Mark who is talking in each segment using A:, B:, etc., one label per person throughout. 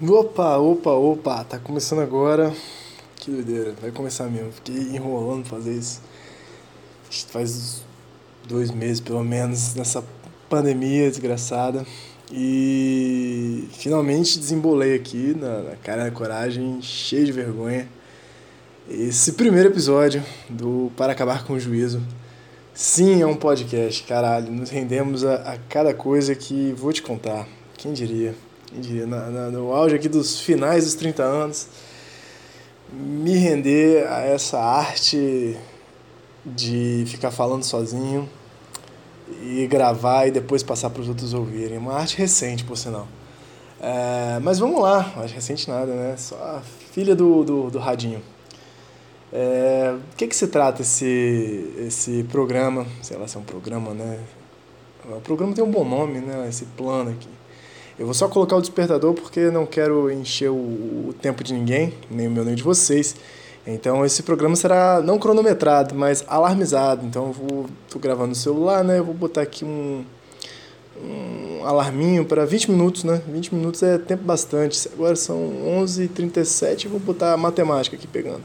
A: Opa, opa, opa, tá começando agora. Que doideira, vai começar mesmo. Fiquei enrolando fazer isso. Faz dois meses pelo menos nessa pandemia desgraçada. E finalmente desembolei aqui na, na cara da coragem, cheio de vergonha. Esse primeiro episódio do Para Acabar com o Juízo. Sim, é um podcast, caralho. Nos rendemos a, a cada coisa que vou te contar. Quem diria? Quem diria? Na, na, no auge aqui dos finais dos 30 anos, me render a essa arte de ficar falando sozinho e gravar e depois passar para os outros ouvirem. Uma arte recente, por sinal. É, mas vamos lá, arte recente nada, né? Só a filha do, do, do Radinho. É, o que, que se trata esse, esse programa? Sei lá se é um programa, né? O programa tem um bom nome, né? Esse plano aqui. Eu vou só colocar o despertador porque não quero encher o, o tempo de ninguém, nem o meu nem de vocês. Então esse programa será não cronometrado, mas alarmizado. Então eu vou tô gravando no celular, né? Eu vou botar aqui um um alarminho para 20 minutos, né? 20 minutos é tempo bastante. Agora são 11h37, vou botar matemática aqui pegando.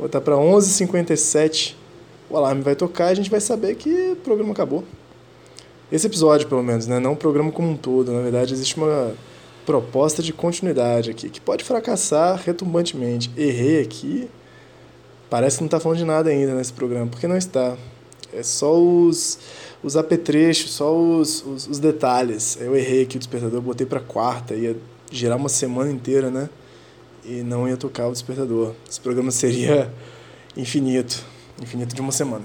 A: Vou botar para 11h57, o alarme vai tocar e a gente vai saber que o programa acabou. Esse episódio, pelo menos, né? Não o programa como um todo. Na verdade, existe uma proposta de continuidade aqui, que pode fracassar retumbantemente. Errei aqui, Parece que não está falando de nada ainda nesse programa, porque não está. É só os, os apetrechos, só os, os, os detalhes. Eu errei aqui o despertador, botei para quarta, ia girar uma semana inteira, né? E não ia tocar o despertador. Esse programa seria infinito infinito de uma semana.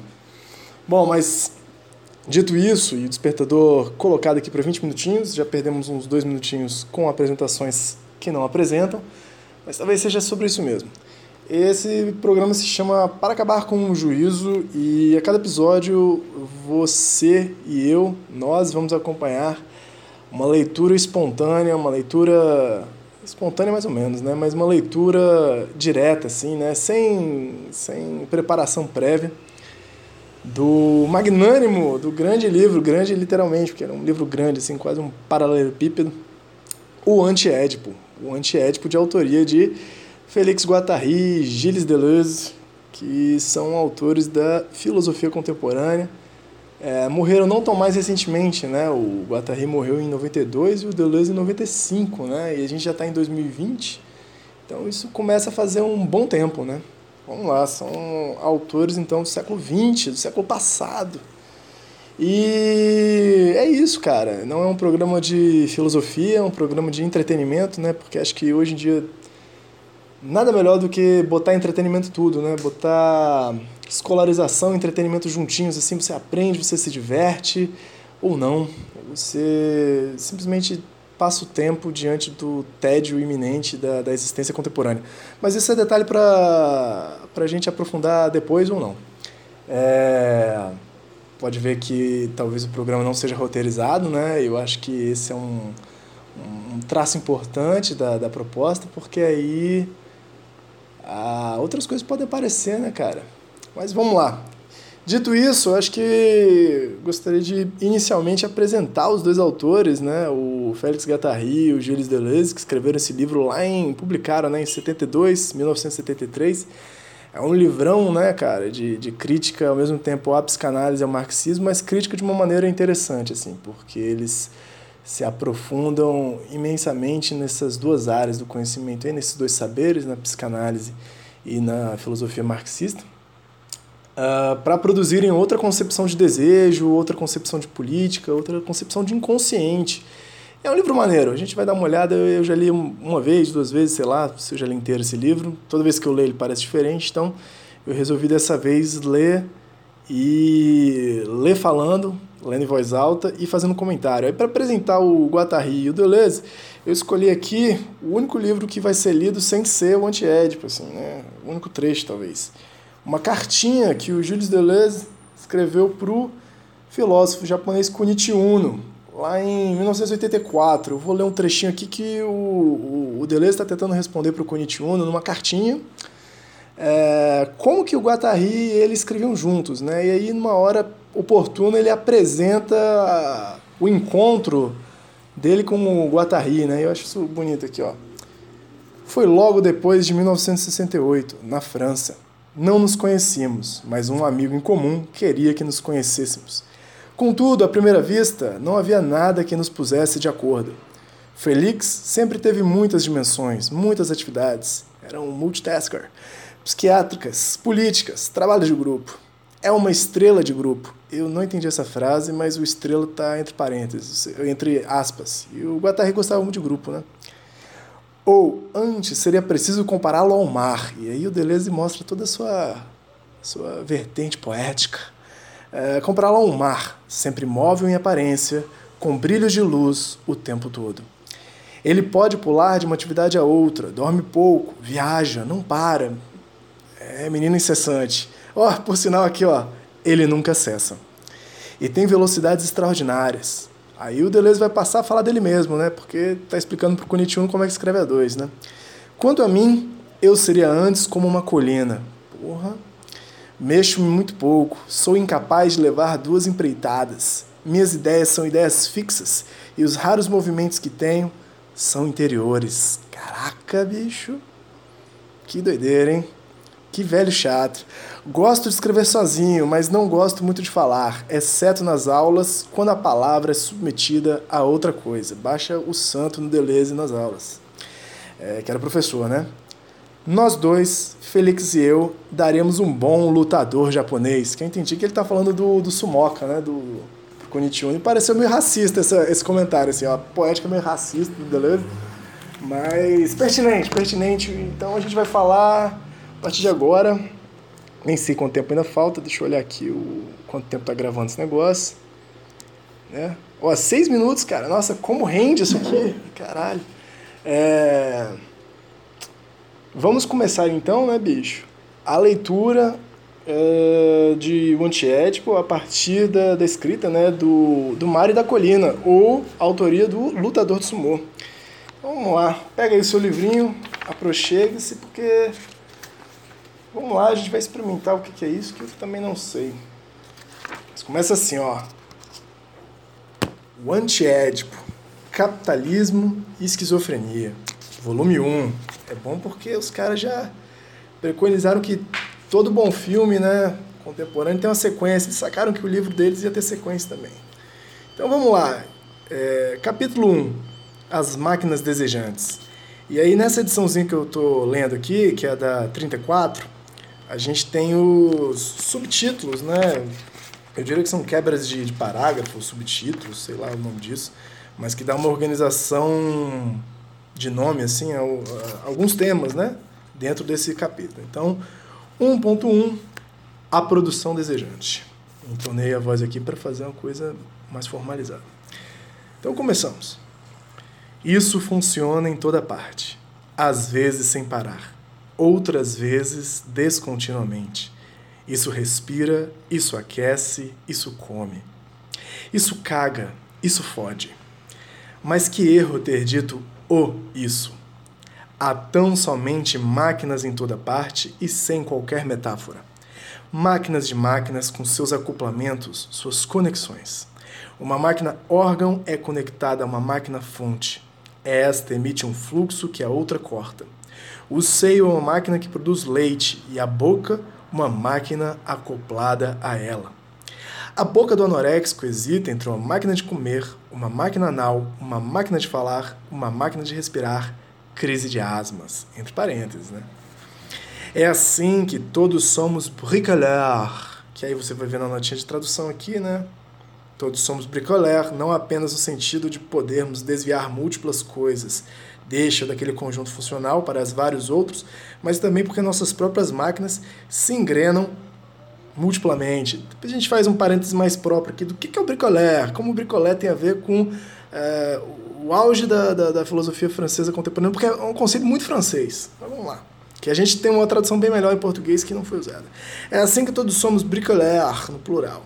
A: Bom, mas dito isso, e o despertador colocado aqui para 20 minutinhos, já perdemos uns dois minutinhos com apresentações que não apresentam, mas talvez seja sobre isso mesmo. Esse programa se chama Para Acabar com o Juízo e a cada episódio você e eu, nós vamos acompanhar uma leitura espontânea, uma leitura espontânea mais ou menos, né? Mas uma leitura direta, assim, né? Sem, sem preparação prévia do magnânimo, do grande livro, grande literalmente, porque era um livro grande, assim, quase um paralelepípedo, o Anti-Édipo, o Anti-Édipo de autoria de Félix Guattari, Gilles Deleuze, que são autores da filosofia contemporânea. É, morreram não tão mais recentemente, né? O Guattari morreu em 92 e o Deleuze em 95, né? E a gente já está em 2020, então isso começa a fazer um bom tempo, né? Vamos lá, são autores então do século XX, do século passado. E é isso, cara. Não é um programa de filosofia, é um programa de entretenimento, né? Porque acho que hoje em dia nada melhor do que botar entretenimento tudo, né? Botar escolarização entretenimento juntinhos, assim você aprende, você se diverte ou não. Você simplesmente passa o tempo diante do tédio iminente da, da existência contemporânea. Mas isso é detalhe para a gente aprofundar depois ou não. É, pode ver que talvez o programa não seja roteirizado, né? Eu acho que esse é um, um traço importante da, da proposta, porque aí ah, outras coisas podem aparecer, né, cara? Mas vamos lá. Dito isso, acho que gostaria de inicialmente apresentar os dois autores, né? O Félix Guattari e o Gilles Deleuze, que escreveram esse livro lá em... publicaram né, em 72, 1973. É um livrão, né, cara, de, de crítica, ao mesmo tempo, à psicanálise e ao marxismo, mas crítica de uma maneira interessante, assim, porque eles se aprofundam imensamente nessas duas áreas do conhecimento, nesses dois saberes, na psicanálise e na filosofia marxista, uh, para produzirem outra concepção de desejo, outra concepção de política, outra concepção de inconsciente. É um livro maneiro, a gente vai dar uma olhada, eu já li uma vez, duas vezes, sei lá, se eu já li inteiro esse livro, toda vez que eu leio ele parece diferente, então eu resolvi dessa vez ler e ler falando lendo em voz alta e fazendo comentário. Aí para apresentar o Guattari e o Deleuze, eu escolhi aqui o único livro que vai ser lido sem ser o Anti-Édipo, assim, né? O único trecho, talvez. Uma cartinha que o Gilles Deleuze escreveu para o filósofo japonês Kunichi Uno, lá em 1984. Eu vou ler um trechinho aqui que o, o, o Deleuze está tentando responder para o Kunichi Uno numa cartinha. É, como que o Guattari e ele escreviam juntos, né? E aí, numa hora oportuna, ele apresenta o encontro dele com o Guattari, né? Eu acho isso bonito aqui, ó. Foi logo depois de 1968, na França. Não nos conhecíamos, mas um amigo em comum queria que nos conhecêssemos. Contudo, à primeira vista, não havia nada que nos pusesse de acordo. Felix sempre teve muitas dimensões, muitas atividades. Era um multitasker. Psiquiátricas, políticas, trabalho de grupo. É uma estrela de grupo. Eu não entendi essa frase, mas o estrela está entre parênteses, entre aspas. E o Guattari gostava muito de grupo, né? Ou, antes, seria preciso compará-lo ao mar. E aí o Deleuze mostra toda a sua, sua vertente poética. É, compará-lo ao mar, sempre móvel em aparência, com brilhos de luz o tempo todo. Ele pode pular de uma atividade a outra, dorme pouco, viaja, não para. É menino incessante. Ó, oh, por sinal aqui, ó, ele nunca cessa. E tem velocidades extraordinárias. Aí o Deleuze vai passar a falar dele mesmo, né? Porque tá explicando pro Kunichi como é que escreve a dois, né? Quanto a mim, eu seria antes como uma colina. Porra. Mexo-me muito pouco, sou incapaz de levar duas empreitadas. Minhas ideias são ideias fixas e os raros movimentos que tenho são interiores. Caraca, bicho. Que doideira, hein? Que velho chato. Gosto de escrever sozinho, mas não gosto muito de falar, exceto nas aulas, quando a palavra é submetida a outra coisa. Baixa o santo no Deleuze nas aulas. É, que era professor, né? Nós dois, Felix e eu, daremos um bom lutador japonês. Que eu entendi que ele está falando do, do Sumoka, né? Do, do Konichiwa. E pareceu meio racista essa, esse comentário, assim, ó. Poética meio racista do Deleuze. Mas pertinente, pertinente. Então a gente vai falar partir de agora, nem sei quanto tempo ainda falta, deixa eu olhar aqui o quanto tempo tá gravando esse negócio. Né? Ó, seis minutos, cara. Nossa, como rende isso aqui? Caralho. É... Vamos começar então, né, bicho? A leitura é, de O Antiético a partir da, da escrita né, do, do Mar e da Colina, ou autoria do Lutador de Sumô. Vamos lá, pega aí o seu livrinho, aproxegue-se, porque Vamos lá, a gente vai experimentar o que é isso, que eu também não sei. Mas começa assim, ó. O Antiédipo, Capitalismo e Esquizofrenia, volume 1. É bom porque os caras já preconizaram que todo bom filme, né, contemporâneo tem uma sequência. Eles sacaram que o livro deles ia ter sequência também. Então vamos lá. É, capítulo 1. As máquinas desejantes. E aí nessa ediçãozinha que eu tô lendo aqui, que é da 34, a gente tem os subtítulos, né? Eu diria que são quebras de, de parágrafos, subtítulos, sei lá o nome disso, mas que dá uma organização de nome, assim, a, a, alguns temas, né? Dentro desse capítulo. Então, 1.1, a produção desejante. Entonei a voz aqui para fazer uma coisa mais formalizada. Então, começamos. Isso funciona em toda parte, às vezes sem parar outras vezes descontinuamente. Isso respira, isso aquece, isso come. Isso caga, isso fode. Mas que erro ter dito o isso. Há tão somente máquinas em toda parte e sem qualquer metáfora. Máquinas de máquinas com seus acoplamentos, suas conexões. Uma máquina órgão é conectada a uma máquina fonte. Esta emite um fluxo que a outra corta. O seio é uma máquina que produz leite e a boca, uma máquina acoplada a ela. A boca do anoréxico hesita entre uma máquina de comer, uma máquina anal, uma máquina de falar, uma máquina de respirar, crise de asmas, entre parênteses, né? É assim que todos somos bricoleurs, que aí você vai ver na notinha de tradução aqui, né? Todos somos bricoleurs, não apenas no sentido de podermos desviar múltiplas coisas, deixa daquele conjunto funcional para os vários outros, mas também porque nossas próprias máquinas se engrenam multiplamente. Depois a gente faz um parênteses mais próprio aqui do que, é o bricolé, como o bricolé tem a ver com é, o auge da, da, da, filosofia francesa contemporânea, porque é um conceito muito francês. Mas vamos lá. Que a gente tem uma tradução bem melhor em português que não foi usada. É assim que todos somos bricoleur, no plural.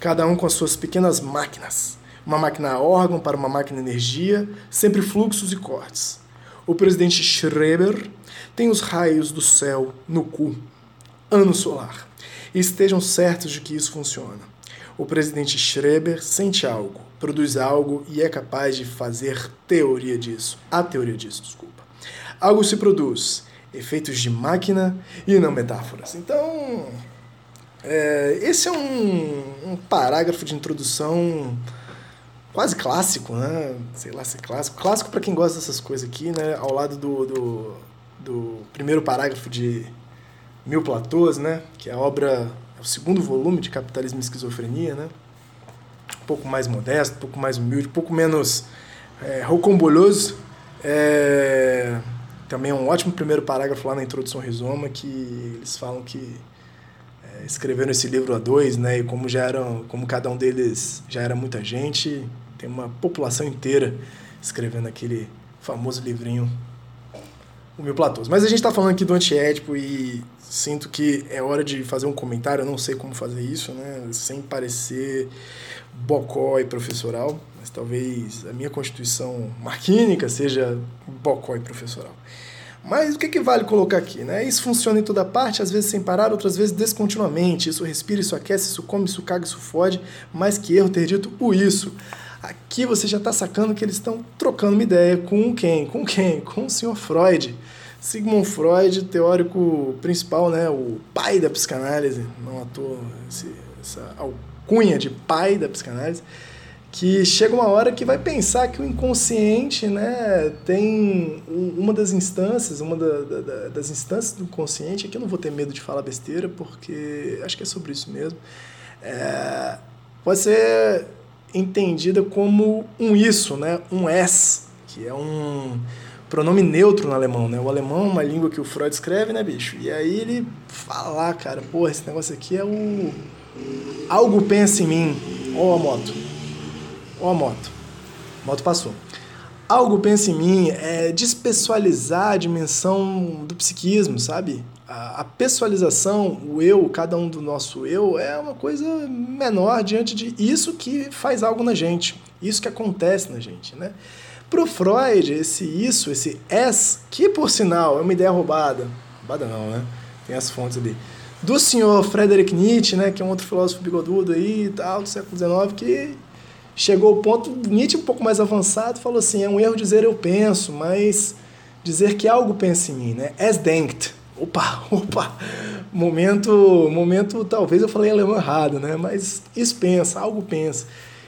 A: Cada um com as suas pequenas máquinas. Uma máquina órgão para uma máquina energia, sempre fluxos e cortes. O presidente Schreber tem os raios do céu no cu. Ano solar. E estejam certos de que isso funciona. O presidente Schreber sente algo, produz algo e é capaz de fazer teoria disso. A teoria disso, desculpa. Algo se produz, efeitos de máquina e não metáforas. Então, é, esse é um, um, parágrafo de introdução quase clássico, né? Sei lá se é clássico. Clássico para quem gosta dessas coisas aqui, né? Ao lado do, do, do primeiro parágrafo de Mil Platôs, né? Que é a obra, é o segundo volume de Capitalismo e Esquizofrenia, né? Um pouco mais modesto, um pouco mais humilde, um pouco menos é. É, também é um ótimo primeiro parágrafo lá na introdução Rizoma que eles falam que é, escreveram esse livro a dois, né? E como já eram, como cada um deles já era muita gente, tem uma população inteira escrevendo aquele famoso livrinho O Mil Platôs. Mas a gente está falando aqui do antiético e sinto que é hora de fazer um comentário, eu não sei como fazer isso, né? Sem parecer bocó e professoral, mas talvez a minha constituição marquínica seja bocó e professoral. Mas o que, que vale colocar aqui? Né? Isso funciona em toda parte, às vezes sem parar, outras vezes descontinuamente. Isso respira, isso aquece, isso come, isso caga, isso fode. Mais que erro ter dito o isso. Aqui você já está sacando que eles estão trocando uma ideia com quem? Com quem? Com o senhor Freud. Sigmund Freud, teórico principal, né? o pai da psicanálise, não à toa esse, essa alcunha de pai da psicanálise que chega uma hora que vai pensar que o inconsciente né, tem uma das instâncias, uma da, da, das instâncias do consciente, aqui eu não vou ter medo de falar besteira, porque acho que é sobre isso mesmo, é, pode ser entendida como um isso, né, um es, que é um pronome neutro no alemão, né? O alemão é uma língua que o Freud escreve, né, bicho? E aí ele fala, cara, pô, esse negócio aqui é o algo pensa em mim, ó a moto. Ó a moto. A moto passou. Algo pensa em mim é despessoalizar a dimensão do psiquismo, sabe? A, pessoalização, o eu, cada um do nosso eu, é uma coisa menor diante de isso que faz algo na gente, isso que acontece na gente, né? Pro Freud, esse isso, esse es, que por sinal é uma ideia roubada, roubada não, né? Tem as fontes ali. Do senhor Frederick Nietzsche, né, que é um outro filósofo bigodudo aí e tal, do século XIX, que chegou ao ponto, Nietzsche um pouco mais avançado, falou assim, é um erro dizer eu penso, mas dizer que algo pensa em mim, né? Es denkt. Opa, opa, momento, momento, talvez eu falei alemão errado, né? Mas isso pensa, algo pensa.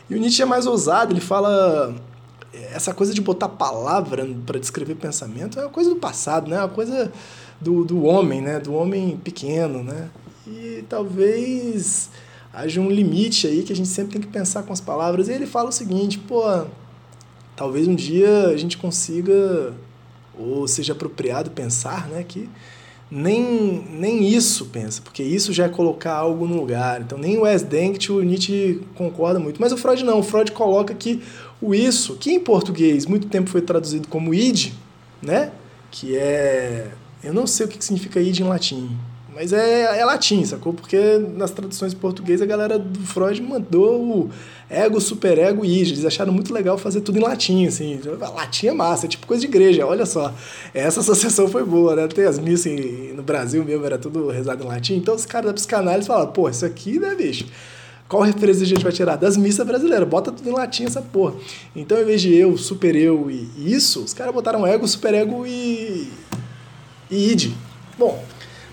A: E o Nietzsche é mais ousado, ele fala essa coisa de botar palavra para descrever pensamento é uma coisa do passado, né? É uma coisa do, do homem, né? Do homem pequeno, né? E talvez haja um limite aí que a gente sempre tem que pensar com as palavras. E ele fala o seguinte, pô, talvez um dia a gente consiga, ou seja apropriado pensar, né, que nem, nem isso pensa, porque isso já é colocar algo no lugar. Então nem o Wes Denkt o Nietzsche concorda muito. Mas o Freud não, o Freud coloca que o isso, que em português muito tempo foi traduzido como id, né, que é... Eu não sei o que significa id em latim, mas é, é latim, sacou? Porque nas traduções portuguesas a galera do Freud mandou o ego, superego e id. Eles acharam muito legal fazer tudo em latim, assim. Latim é massa, é tipo coisa de igreja, olha só. Essa associação foi boa, né? Tem as missas no Brasil mesmo, era tudo rezado em latim. Então os caras da psicanálise falaram, pô, isso aqui, né, bicho? Qual referência a gente vai tirar? Das missas brasileiras. Bota tudo em latim essa porra. Então, em vez de eu, super eu e isso, os caras botaram ego, superego e. e id. Bom,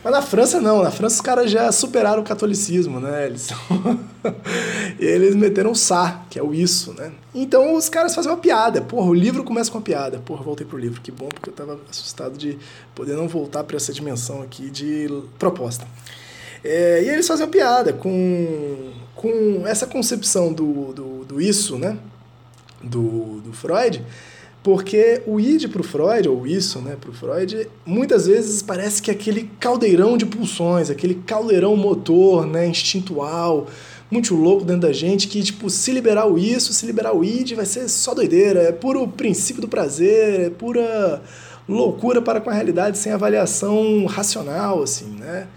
A: mas na França não, na França os caras já superaram o catolicismo, né? Eles, eles meteram o sa, que é o isso, né? Então os caras fazem uma piada. Porra, o livro começa com uma piada. Porra, voltei pro livro, que bom, porque eu tava assustado de poder não voltar para essa dimensão aqui de proposta. É, e eles fazem uma piada com, com essa concepção do, do, do isso, né? Do, do Freud Porque o id para o Freud, ou isso né, para o Freud, muitas vezes parece que é aquele caldeirão de pulsões, aquele caldeirão motor né, instintual, muito louco dentro da gente, que tipo, se liberar o isso, se liberar o id, vai ser só doideira, é puro princípio do prazer, é pura loucura para com a realidade sem avaliação racional, assim, né?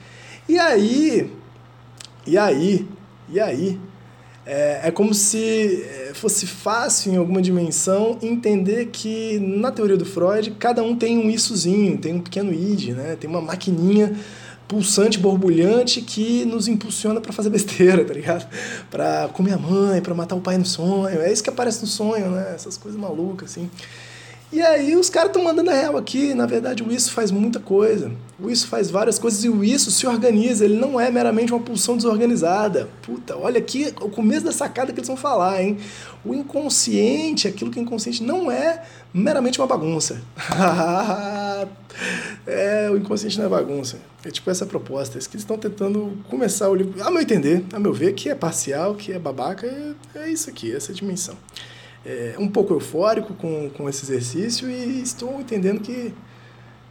A: E aí, e aí, e aí, é, é como se é, fosse fácil, em alguma dimensão, entender que, na teoria do Freud, cada um tem um issozinho, tem um pequeno id, né? Tem uma maquininha pulsante, borbulhante que nos impulsiona para fazer besteira, tá ligado? Para comer a mãe, para matar o pai no sonho. É isso que aparece no sonho, né? Essas coisas malucas, assim. E aí os caras estão mandando a real aqui. Na verdade, o isso faz muita coisa. O isso faz várias coisas e o isso se organiza. Ele não é meramente uma pulsão desorganizada. Puta, olha aqui o começo da sacada que eles vão falar, hein? O inconsciente, aquilo que é inconsciente, não é meramente uma bagunça. é, o inconsciente não é bagunça. É tipo essa proposta. É eles estão tentando começar o livro. A meu entender, a meu ver, que é parcial, que é babaca, é, é isso aqui, essa dimensão é, um pouco eufórico com, com esse exercício e estou entendendo que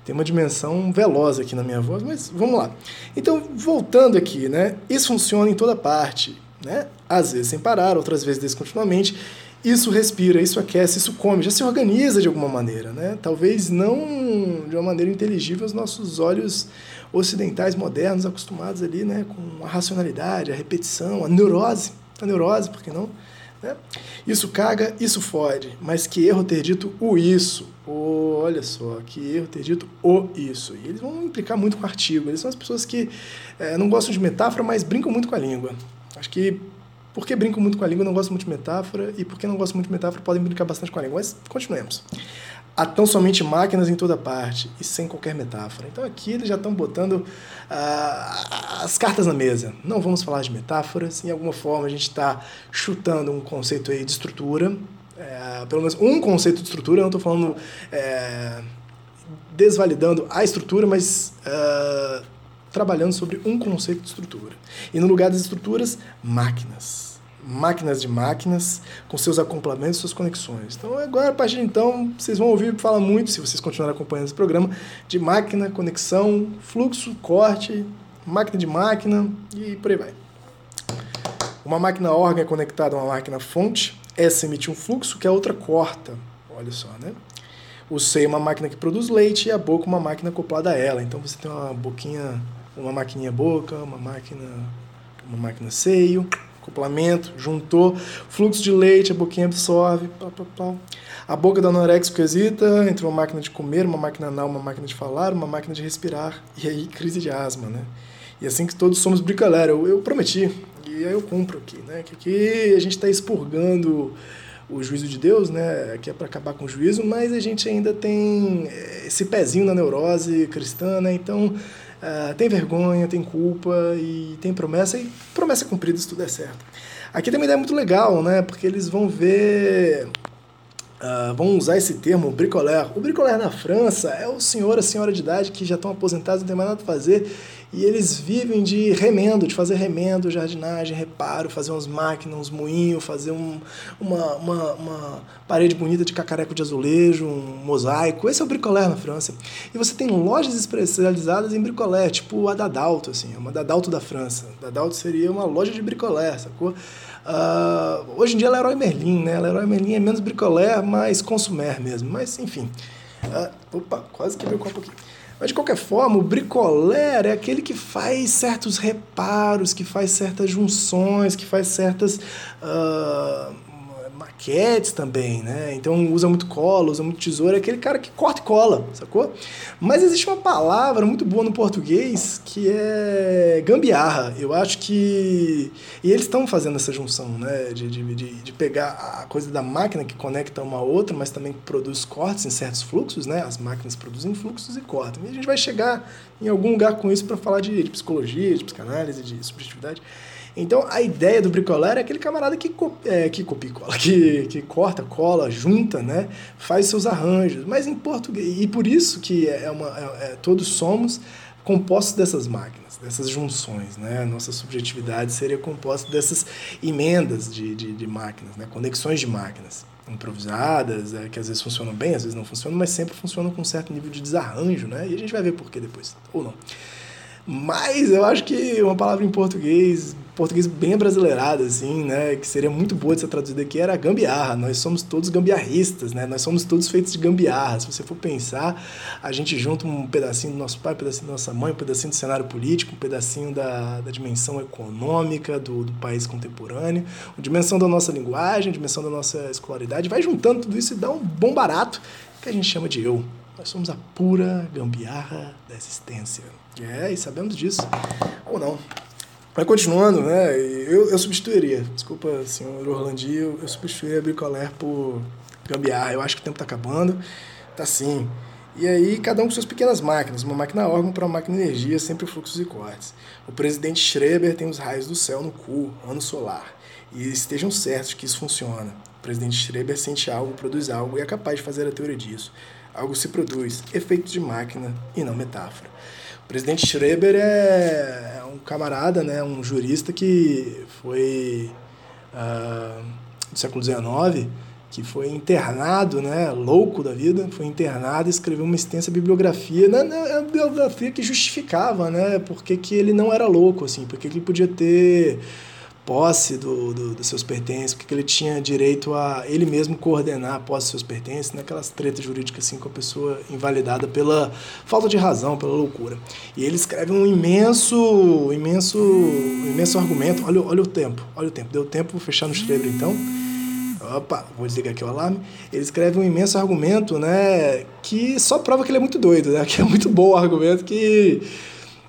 A: tem uma dimensão veloz aqui na minha voz, mas vamos lá. Então, voltando aqui, né? Isso funciona em toda parte, né? Às vezes sem parar, outras vezes descontinuamente. Isso respira, isso aquece, isso come, já se organiza de alguma maneira, né? Talvez não de uma maneira inteligível aos nossos olhos ocidentais modernos acostumados ali, né, com a racionalidade, a repetição, a neurose, a neurose, por que não? Né? Isso caga, isso fode, mas que erro ter dito o isso. Oh, olha só, que erro ter dito o isso. E eles vão implicar muito com o artigo. Eles são as pessoas que é, não gostam de metáfora, mas brincam muito com a língua. Acho que porque brincam muito com a língua, não gostam muito de metáfora, e porque não gostam muito de metáfora, podem brincar bastante com a língua. Mas continuemos há tão somente máquinas em toda parte e sem qualquer metáfora. Então aqui eles já estão botando uh, as cartas na mesa. Não vamos falar de metáforas, em alguma forma a gente está chutando um conceito aí de estrutura, é, pelo menos um conceito de estrutura, eu não estou falando é, desvalidando a estrutura, mas uh, trabalhando sobre um conceito de estrutura. E no lugar das estruturas, máquinas máquinas de máquinas, com seus acoplamentos, suas conexões. Então, agora, a partir de então, vocês vão ouvir falar muito, se vocês continuarem acompanhando esse programa, de máquina, conexão, fluxo, corte, máquina de máquina e por aí vai. Uma máquina órgão é conectada a uma máquina fonte, essa emite um fluxo que a outra corta. Olha só, né? O seio é uma máquina que produz leite e a boca uma máquina acoplada a ela. Então você tem uma boquinha, uma maquininha boca, uma máquina, uma máquina seio, acoplamento, juntou, fluxo de leite, a boquinha absorve, pá, pá, pá. A boca da anoréxico hesita entre uma máquina de comer, uma máquina anal, uma máquina de falar, uma máquina de respirar, e aí crise de asma, né? E assim que todos somos bricolera, eu, eu prometi, e aí eu cumpro aqui, né? Que aqui a gente está expurgando o juízo de Deus, né? Que é para acabar com o juízo, mas a gente ainda tem eh, esse pezinho na neurose cristã, né? Então Uh, tem vergonha, tem culpa e tem promessa, e promessa cumprida se tudo é certo. Aqui tem uma ideia muito legal, né? Porque eles vão ver. Uh, vão usar esse termo bricoleur. O bricoleur na França é o senhor, a senhora de idade que já estão aposentados, não tem mais nada para fazer e eles vivem de remendo, de fazer remendo, jardinagem, reparo, fazer umas máquinas, uns moinhos, fazer um, uma, uma, uma, parede bonita de cacareco de azulejo, um mosaico. Esse é o bricolé na França. E você tem lojas especializadas em bricolé, tipo a Dadalto, assim, uma Dadalto da França. Dadalto seria uma loja de bricolé, sacou? Uh, hoje em dia Leroy Merlin, né? Leroy Merlin é menos bricolé, mais consumer mesmo. Mas, enfim. Uh, opa, quase quebrei o copo aqui. Mas de qualquer forma, o bricoler é aquele que faz certos reparos, que faz certas junções, que faz certas uh, maquetes também, né? Então usa muito cola, usa muito tesoura, é aquele cara que corta e cola, sacou? Mas existe uma palavra muito boa no português que é gambiarra. Eu acho que. E eles estão fazendo essa junção, né? De, de, de, de, pegar a coisa da máquina que conecta uma a outra, mas também produz cortes em certos fluxos, né? As máquinas produzem fluxos e cortam. E a gente vai chegar em algum lugar com isso para falar de, de psicologia, de psicanálise, de subjetividade. Então a ideia do bricolar é aquele camarada que, é, que copia cola, que, que corta, cola, junta, né? Faz seus arranjos. Mas em português. E por isso que é uma, é, é, todos somos compostos dessas máquinas, dessas junções, né? Nossa subjetividade seria composta dessas emendas de, de, de máquinas, né? Conexões de máquinas improvisadas, é, que às vezes funcionam bem, às vezes não funcionam, mas sempre funcionam com um certo nível de desarranjo, né? E a gente vai ver por que depois, ou não. Mas eu acho que uma palavra em português, português bem brasileirado, assim, né? Que seria muito boa de ser traduzida aqui, era gambiarra. Nós somos todos gambiarristas, né? Nós somos todos feitos de gambiarra. Se você for pensar, a gente junta um pedacinho do nosso pai, um pedacinho da nossa mãe, um pedacinho do cenário político, um pedacinho da, da dimensão econômica do, do país contemporâneo, uma dimensão da nossa linguagem, dimensão da nossa escolaridade. Vai juntando tudo isso e dá um bom barato que a gente chama de eu. Nós somos a pura gambiarra da existência. É, e sabemos disso. Ou não. Mas continuando, né? Eu, eu substituiria, desculpa, senhor Orlandi, eu, eu substituiria a Bricoler por gambiarra. Eu acho que o tempo está acabando. Tá sim. E aí, cada um com suas pequenas máquinas, uma máquina órgão para uma máquina energia, sempre fluxos e cortes. O presidente Schreber tem os raios do céu no cu, ano solar. E estejam certos que isso funciona. O presidente Schreber sente algo, produz algo e é capaz de fazer a teoria disso. Algo se produz, efeito de máquina e não metáfora. Presidente Schreber é, é um camarada, né, um jurista que foi uh, do século XIX, que foi internado, né, louco da vida, foi internado e escreveu uma extensa bibliografia, né, né, uma bibliografia que justificava, né, porque que ele não era louco, assim, porque que ele podia ter posse do, do, dos seus pertences, porque ele tinha direito a ele mesmo coordenar a posse dos seus pertences, naquelas tretas jurídicas assim com a pessoa invalidada pela falta de razão, pela loucura. E ele escreve um imenso, imenso, imenso argumento. Olha, olha o tempo, olha o tempo. Deu tempo, vou fechar no Schreber então. Opa, vou desligar aqui o alarme. Ele escreve um imenso argumento, né, que só prova que ele é muito doido, né, que é muito bom o argumento que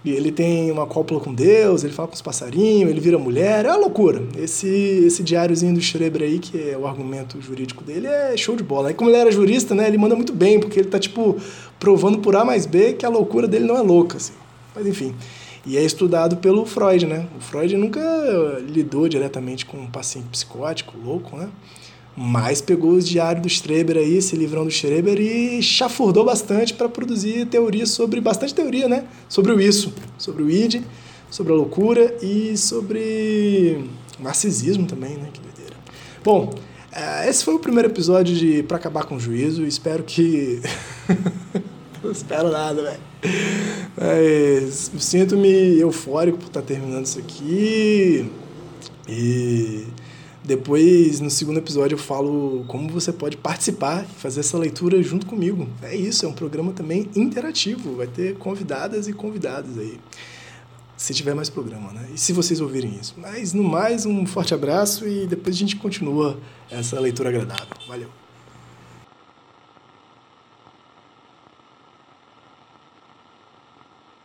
A: e ele tem uma cópula com Deus, ele fala com os passarinhos, ele vira mulher, é uma loucura. Esse, esse diáriozinho do Schreber aí, que é o argumento jurídico dele, é show de bola. Aí como ele era jurista, né, ele manda muito bem, porque ele tá, tipo, provando por A mais B que a loucura dele não é louca, assim. Mas enfim. E é estudado pelo Freud, né? O Freud nunca lidou diretamente com um paciente psicótico, louco, né? Mas pegou os diários do Streber aí, esse livrão do Streber, e chafurdou bastante para produzir teoria sobre, bastante teoria, né? Sobre o isso, sobre o id, sobre a loucura e sobre narcisismo também, né? Que doideira. Bom, eh, esse foi o primeiro episódio de Pra Acabar com o Juízo, espero que... Não espero nada, velho. Mas sinto-me eufórico por estar terminando isso aqui. E depois, no segundo episódio, eu falo como você pode participar e fazer essa leitura junto comigo. É isso, é um programa também interativo. Vai ter convidadas e convidados aí. Se tiver mais programa, né? E se vocês ouvirem isso. Mas, no mais, um forte abraço e depois a gente continua essa leitura agradável. Valeu!